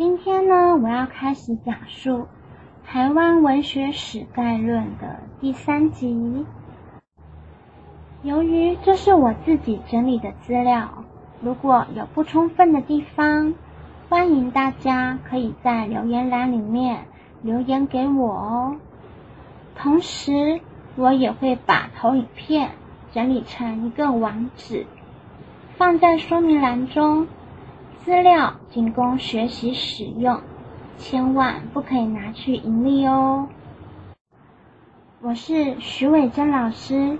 今天呢，我要开始讲述《台湾文学史概论》的第三集。由于这是我自己整理的资料，如果有不充分的地方，欢迎大家可以在留言栏里面留言给我哦。同时，我也会把投影片整理成一个网址，放在说明栏中。资料仅供学习使用，千万不可以拿去盈利哦。我是徐伟珍老师，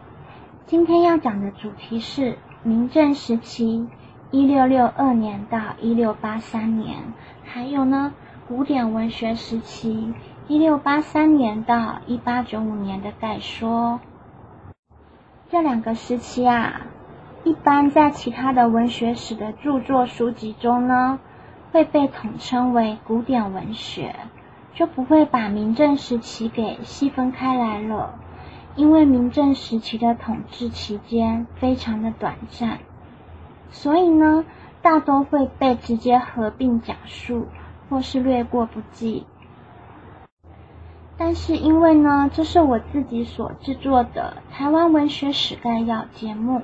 今天要讲的主题是明正时期（一六六二年到一六八三年），还有呢古典文学时期（一六八三年到一八九五年）的概说。这两个时期啊。一般在其他的文学史的著作书籍中呢，会被统称为古典文学，就不会把明正时期给细分开来了。因为明正时期的统治期间非常的短暂，所以呢，大多会被直接合并讲述，或是略过不计。但是因为呢，这是我自己所制作的台湾文学史概要节目。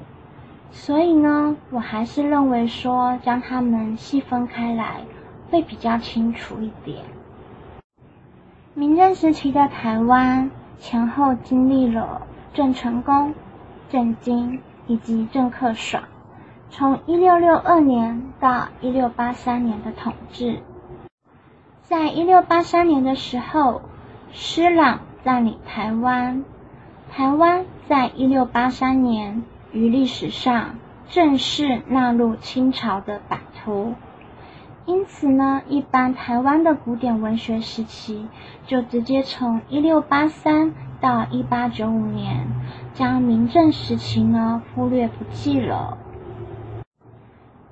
所以呢，我还是认为说将它们细分开来会比较清楚一点。明正时期的台湾前后经历了郑成功、郑经以及郑克爽，从一六六二年到一六八三年的统治。在一六八三年的时候，施琅占领台湾，台湾在一六八三年。于历史上正式纳入清朝的版图，因此呢，一般台湾的古典文学时期就直接从一六八三到一八九五年，将明正时期呢忽略不计了。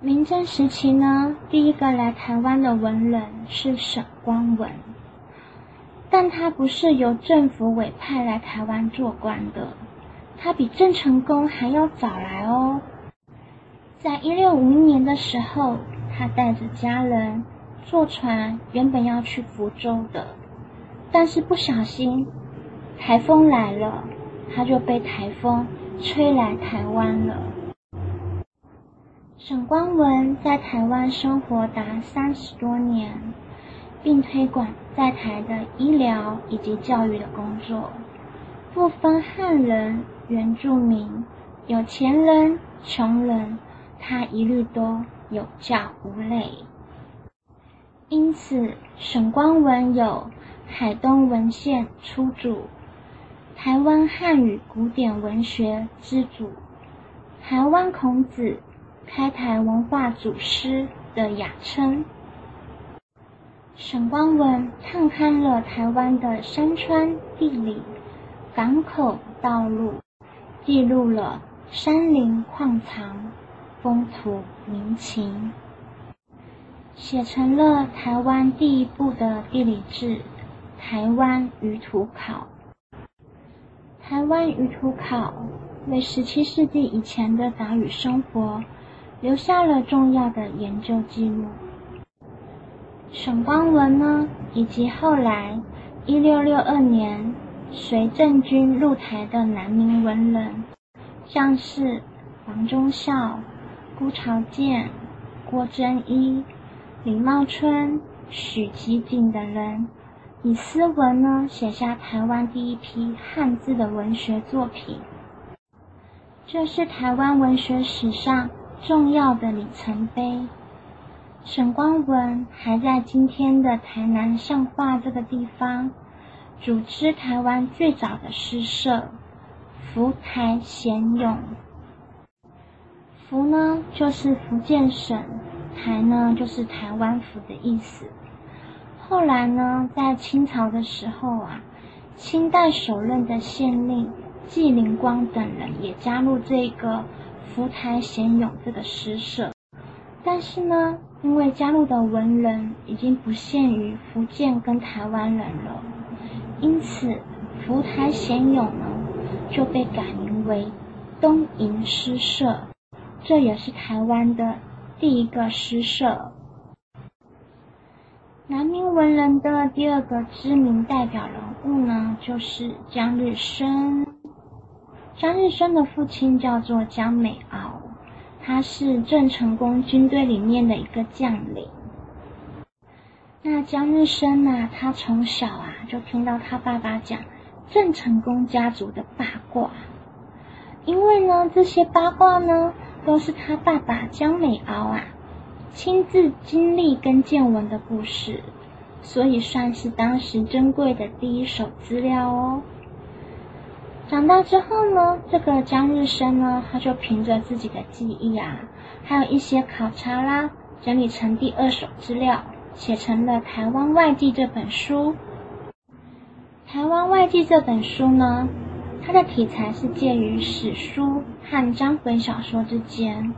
明正时期呢，第一个来台湾的文人是沈光文，但他不是由政府委派来台湾做官的。他比郑成功还要早来哦，在一六五一年的时候，他带着家人坐船，原本要去福州的，但是不小心台风来了，他就被台风吹来台湾了。沈光文在台湾生活达三十多年，并推广在台的医疗以及教育的工作，不分汉人。原住民、有钱人、穷人，他一律都有教无类。因此，沈光文有“海东文献初祖”、“台湾汉语古典文学之祖”、“台湾孔子”、“开台文化祖师”的雅称。沈光文探勘了台湾的山川地理、港口道路。记录了山林矿藏、风土民情，写成了台湾第一部的地理志《台湾舆图考》。《台湾舆图考》为十七世纪以前的岛屿生活留下了重要的研究记录。沈光文呢，以及后来一六六二年。随郑军入台的南明文人，像是黄忠孝、辜朝建、郭真一、李茂春、许吉景等人，以斯文呢写下台湾第一批汉字的文学作品。这是台湾文学史上重要的里程碑。沈光文还在今天的台南上化这个地方。组织台湾最早的诗社——福台贤咏。福呢，就是福建省；台呢，就是台湾府的意思。后来呢，在清朝的时候啊，清代首任的县令纪灵光等人也加入这个福台贤咏这个诗社。但是呢，因为加入的文人已经不限于福建跟台湾人了。因此，福台贤咏呢就被改名为东瀛诗社，这也是台湾的第一个诗社。南明文人的第二个知名代表人物呢，就是江日升。江日升的父亲叫做江美敖，他是郑成功军队里面的一个将领。那江日升呢，他从小啊就听到他爸爸讲郑成功家族的八卦，因为呢这些八卦呢都是他爸爸江美敖啊。亲自经历跟见闻的故事，所以算是当时珍贵的第一手资料哦。长大之后呢，这个江日升呢，他就凭着自己的记忆啊，还有一些考察啦，整理成第二手资料，写成了《台湾外记》这本书。《台湾外记》这本书呢，它的题材是介于史书和章回小说之间。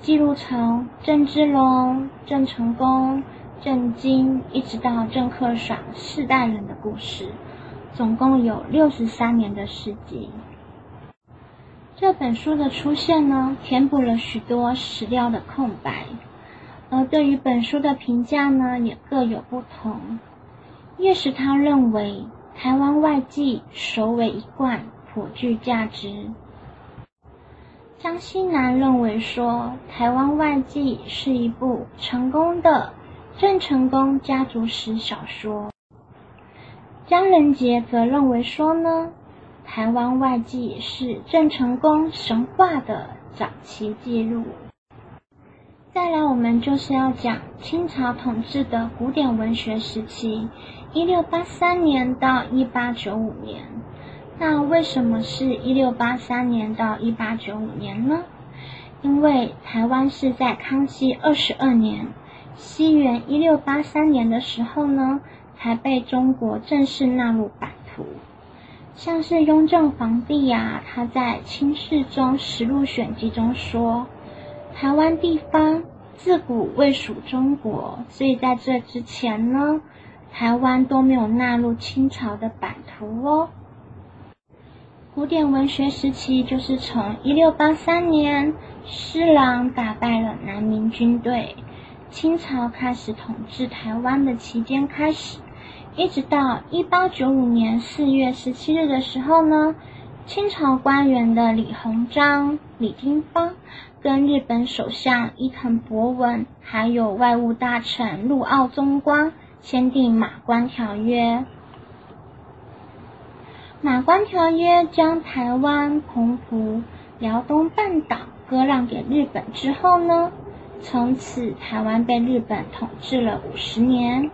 记录从郑芝龙、郑成功、郑经，一直到郑克爽四代人的故事，总共有六十三年的事迹。这本书的出现呢，填补了许多史料的空白，而对于本书的评价呢，也各有不同。叶石涛认为，《台湾外记》首尾一贯，颇具价值。张西南认为说，《台湾外记》是一部成功的郑成功家族史小说。江仁杰则认为说呢，《台湾外记》是郑成功神话的早期记录。再来，我们就是要讲清朝统治的古典文学时期，一六八三年到一八九五年。那为什么是一六八三年到一八九五年呢？因为台湾是在康熙二十二年，西元一六八三年的时候呢，才被中国正式纳入版图。像是雍正皇帝呀，他在《清世宗实录选集》中说，台湾地方自古未属中国，所以在这之前呢，台湾都没有纳入清朝的版图哦。古典文学时期就是从一六八三年施琅打败了南明军队，清朝开始统治台湾的期间开始，一直到一八九五年四月十七日的时候呢，清朝官员的李鸿章、李经方跟日本首相伊藤博文，还有外务大臣陆奥宗光签订《马关条约》。马关条约将台湾、澎湖、辽东半岛割让给日本之后呢，从此台湾被日本统治了五十年。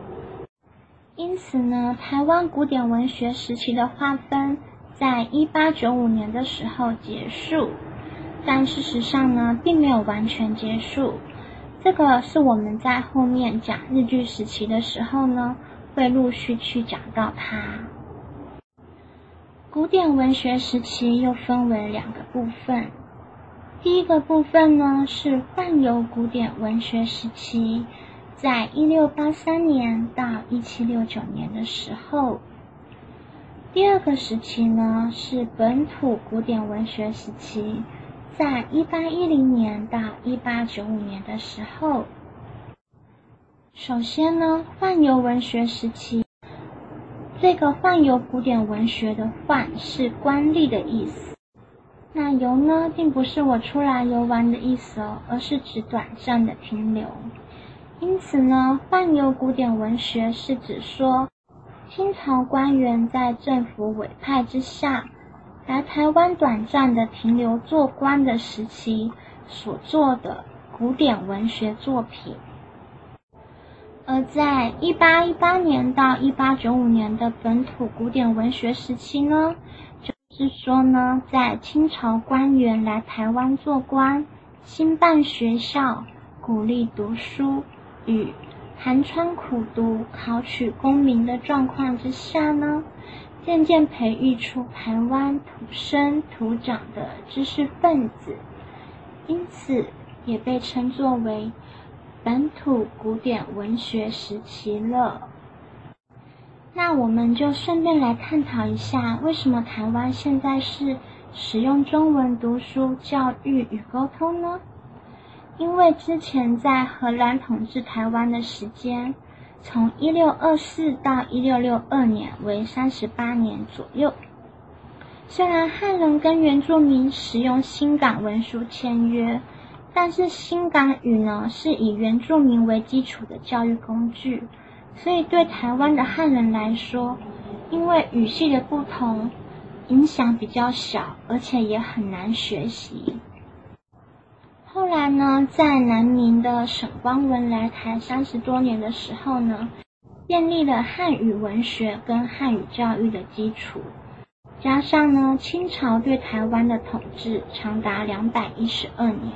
因此呢，台湾古典文学时期的划分在一八九五年的时候结束，但事实上呢，并没有完全结束。这个是我们在后面讲日据时期的时候呢，会陆续去讲到它。古典文学时期又分为两个部分，第一个部分呢是泛游古典文学时期，在一六八三年到一七六九年的时候；第二个时期呢是本土古典文学时期，在一八一零年到一八九五年的时候。首先呢，泛游文学时期。这个泛游古典文学的“泛”是官吏的意思，那“游”呢，并不是我出来游玩的意思哦，而是指短暂的停留。因此呢，泛游古典文学是指说，清朝官员在政府委派之下，来台湾短暂的停留做官的时期所做的古典文学作品。而在一八一八年到一八九五年的本土古典文学时期呢，就是说呢，在清朝官员来台湾做官、兴办学校、鼓励读书与寒窗苦读、考取功名的状况之下呢，渐渐培育出台湾土生土长的知识分子，因此也被称作为。本土古典文学时期了，那我们就顺便来探讨一下，为什么台湾现在是使用中文读书、教育与沟通呢？因为之前在荷兰统治台湾的时间，从一六二四到一六六二年为三十八年左右。虽然汉人跟原住民使用新港文书签约，但是新港语呢是以原住民为基础的教育工具，所以对台湾的汉人来说，因为语系的不同，影响比较小，而且也很难学习。后来呢，在南明的沈光文来台三十多年的时候呢，建立了汉语文学跟汉语教育的基础。加上呢，清朝对台湾的统治长达两百一十二年，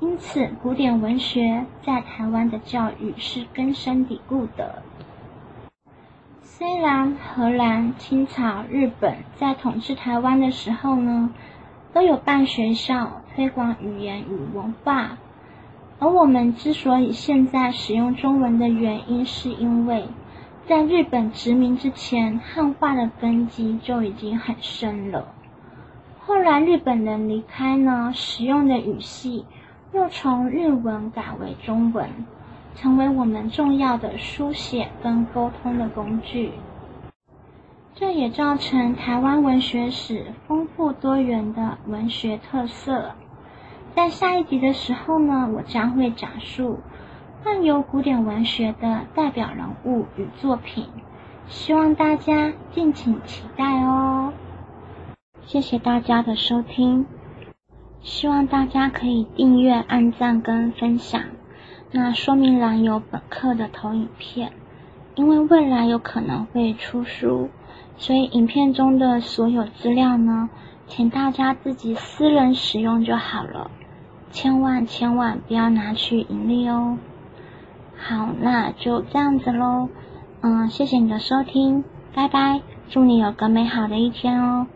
因此古典文学在台湾的教育是根深蒂固的。虽然荷兰、清朝、日本在统治台湾的时候呢，都有办学校推广语言与文化，而我们之所以现在使用中文的原因，是因为。在日本殖民之前，汉化的根基就已经很深了。后来日本人离开呢，使用的语系又从日文改为中文，成为我们重要的书写跟沟通的工具。这也造成台湾文学史丰富多元的文学特色。在下一集的时候呢，我将会讲述。漫游古典文学的代表人物与作品，希望大家敬请期待哦。谢谢大家的收听，希望大家可以订阅、按赞跟分享。那说明栏有本课的投影片，因为未来有可能会出书，所以影片中的所有资料呢，请大家自己私人使用就好了，千万千万不要拿去盈利哦。好，那就这样子喽。嗯，谢谢你的收听，拜拜，祝你有个美好的一天哦。